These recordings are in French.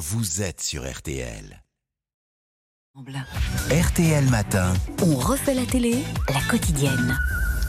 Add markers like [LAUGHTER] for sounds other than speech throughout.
vous êtes sur RTL. RTL Matin. On refait la télé, la quotidienne.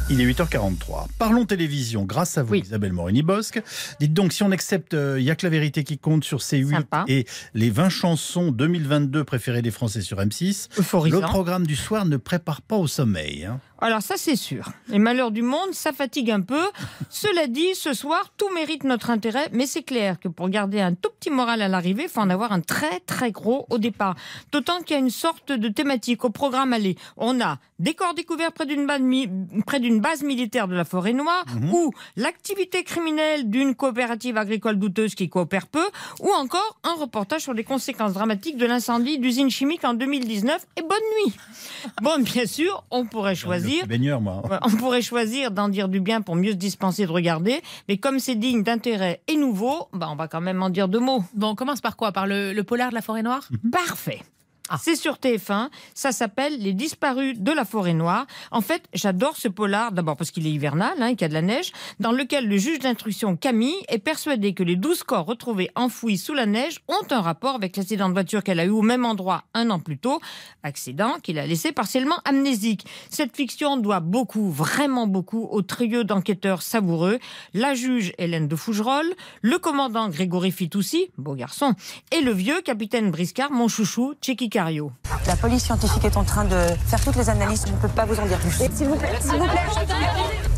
Il est 8h43. Parlons télévision grâce à vous, Oui. Isabelle Morini-Bosque. Dites donc, si on accepte Il y a que la vérité qui compte sur C8 Sympa. et les 20 chansons 2022 préférées des Français sur M6, Euphorisant. le programme du soir ne prépare pas au sommeil. hein. Alors ça c'est sûr. Les malheurs du monde, ça fatigue un peu. Cela dit, ce soir, tout mérite notre intérêt, mais c'est clair que pour garder un tout petit moral à l'arrivée, il faut en avoir un très très gros au départ. D'autant qu'il y a une sorte de thématique au programme aller. On a des corps découverts près d'une base, mi- près d'une base militaire de la forêt noire, ou l'activité criminelle d'une coopérative agricole douteuse qui coopère peu, ou encore un reportage sur les conséquences dramatiques de l'incendie d'usine chimique en 2019. Et bonne nuit. Bon, bien sûr, on pourrait choisir Baigneur, moi. Ouais, On pourrait choisir d'en dire du bien pour mieux se dispenser de regarder, mais comme c'est digne d'intérêt et nouveau, bah on va quand même en dire deux mots. Bon, on commence par quoi? Par le, le polar de la forêt noire? Parfait. C'est sur TF1, ça s'appelle Les disparus de la forêt noire. En fait, j'adore ce polar, d'abord parce qu'il est hivernal, hein, qu'il y a de la neige, dans lequel le juge d'instruction Camille est persuadé que les 12 corps retrouvés enfouis sous la neige ont un rapport avec l'accident de voiture qu'elle a eu au même endroit un an plus tôt, accident qui l'a laissé partiellement amnésique. Cette fiction doit beaucoup, vraiment beaucoup, au trio d'enquêteurs savoureux, la juge Hélène de Fougerolles, le commandant Grégory Fitoussi, beau garçon, et le vieux capitaine Briscard, mon chouchou, Tchéki Cario. La police scientifique est en train de faire toutes les analyses. Je ne peux pas vous en dire plus. S'il vous plaît, s'il vous plaît.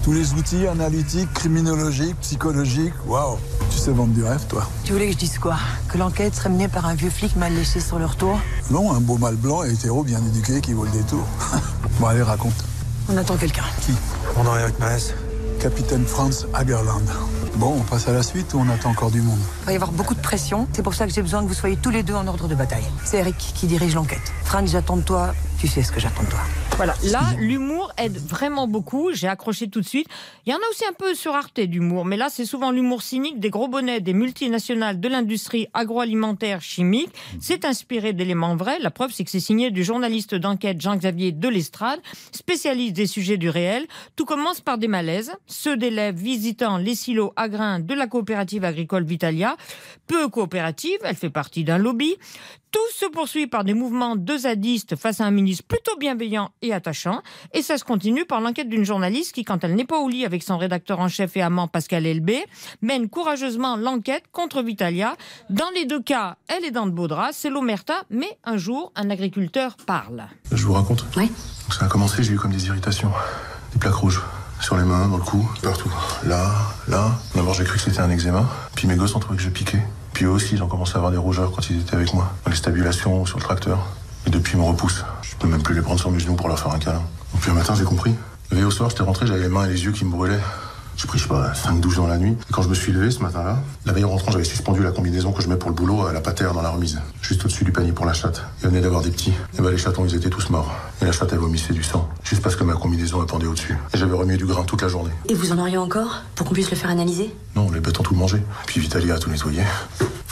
Tous les outils analytiques, criminologiques, psychologiques, waouh Tu sais vendre du rêve, toi Tu voulais que je dise quoi? Que l'enquête serait menée par un vieux flic mal léché sur le retour Non, un beau mâle blanc et hétéro bien éduqué qui vaut le détour. [LAUGHS] bon, allez, raconte. On attend quelqu'un. On en est avec Maes Capitaine Franz Hagerland. Bon, on passe à la suite ou on attend encore du monde? Il va y avoir beaucoup de pression. C'est pour ça que j'ai besoin que vous soyez tous les deux en ordre de bataille. C'est Eric qui dirige l'enquête. Franz, j'attends de toi. Tu sais ce que j'attends de toi. Voilà, là, l'humour aide vraiment beaucoup. J'ai accroché tout de suite. Il y en a aussi un peu sur Arte d'humour, mais là, c'est souvent l'humour cynique des gros bonnets des multinationales de l'industrie agroalimentaire chimique. C'est inspiré d'éléments vrais. La preuve, c'est que c'est signé du journaliste d'enquête Jean-Xavier Delestrade, spécialiste des sujets du réel. Tout commence par des malaises, ceux d'élèves visitant les silos à grains de la coopérative agricole Vitalia. Peu coopérative, elle fait partie d'un lobby. Tout se poursuit par des mouvements de zadistes face à un ministre plutôt bienveillant et attachant. Et ça se continue par l'enquête d'une journaliste qui, quand elle n'est pas au lit avec son rédacteur en chef et amant Pascal Elbé, mène courageusement l'enquête contre Vitalia. Dans les deux cas, elle est dans de beaux draps, c'est l'omerta, mais un jour, un agriculteur parle. Je vous raconte Oui. Donc ça a commencé, j'ai eu comme des irritations. Des plaques rouges. Sur les mains, dans le cou, partout. Là, là. D'abord, j'ai cru que c'était un eczéma. Puis mes gosses ont trouvé que je piquais. Puis eux aussi, ils ont commencé à avoir des rougeurs quand ils étaient avec moi. Dans les stabulations, sur le tracteur. Et depuis, ils me repoussent. Je peux même plus les prendre sur mes genoux pour leur faire un câlin. Puis un matin, j'ai compris. Levé au soir, j'étais rentré, j'avais les mains et les yeux qui me brûlaient. J'ai pris, je sais pas, 5 douches dans la nuit. Et quand je me suis levé ce matin-là, la veille en rentrant, j'avais suspendu la combinaison que je mets pour le boulot à la patère dans la remise. Juste au-dessus du panier pour la chatte. Il venait d'avoir des petits. Et ben, les chatons, ils étaient tous morts. Et la chatte, elle vomissait du sang. Juste parce que combinaison, elle pendait au-dessus. Et j'avais remué du grain toute la journée. Et vous en auriez encore Pour qu'on puisse le faire analyser? Non, les bêtes ont tout mangé. Puis Vitaly a tout nettoyé.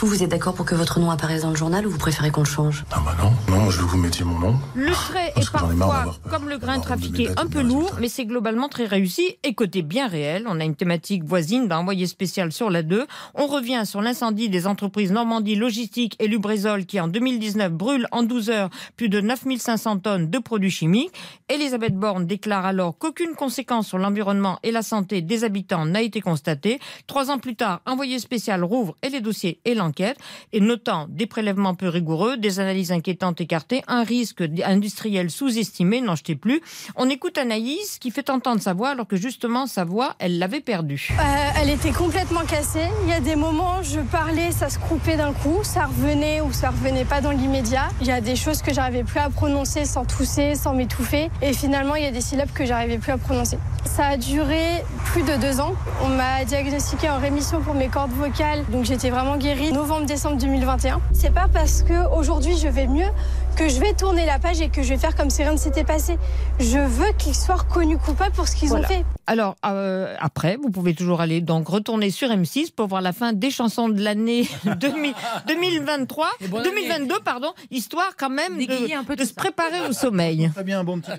Vous, vous êtes d'accord pour que votre nom apparaisse dans le journal ou vous préférez qu'on le change? Ah bah non, non, je veux que vous mettiez mon nom. Le trait Parce est parfois, comme le grain trafiqué, un peu lourd, mais c'est globalement très réussi et côté bien réel. On a une thématique voisine d'un envoyé spécial sur la 2. On revient sur l'incendie des entreprises Normandie Logistique et Lubrizol qui en 2019 brûle en 12 heures plus de 9500 tonnes de produits chimiques. Elisabeth Borne déclare alors qu'aucune conséquence sur l'environnement et la santé des habitants n'a été constatée. Trois ans plus tard, envoyé spécial rouvre et les dossiers et l'enquête et notant des prélèvements peu rigoureux, des analyses inquiétantes écartées, un risque industriel sous-estimé, n'en jetez plus. On écoute Anaïs qui fait entendre sa voix alors que justement sa voix, elle l'avait perdue. Euh, elle était complètement cassée. Il y a des moments, je parlais, ça se coupait d'un coup, ça revenait ou ça revenait pas dans l'immédiat. Il y a des choses que j'arrivais plus à prononcer sans tousser, sans m'étouffer. Et finalement, il y a des syllabes que j'arrivais plus à prononcer. Ça a duré plus de deux ans. On m'a diagnostiqué en rémission pour mes cordes vocales, donc j'étais vraiment guérie novembre-décembre 2021. C'est pas parce que aujourd'hui je vais mieux que je vais tourner la page et que je vais faire comme si rien ne s'était passé. Je veux qu'ils soient reconnus coupables pour ce qu'ils Voilà. ont fait. Alors euh, après, vous pouvez toujours aller donc retourner sur M6 pour voir la fin des chansons de l'année 2000 2023, Et bonne année. 2022 pardon, histoire quand même Dégayer un peu de, se ça. préparer au sommeil. Très bien, un bon petit.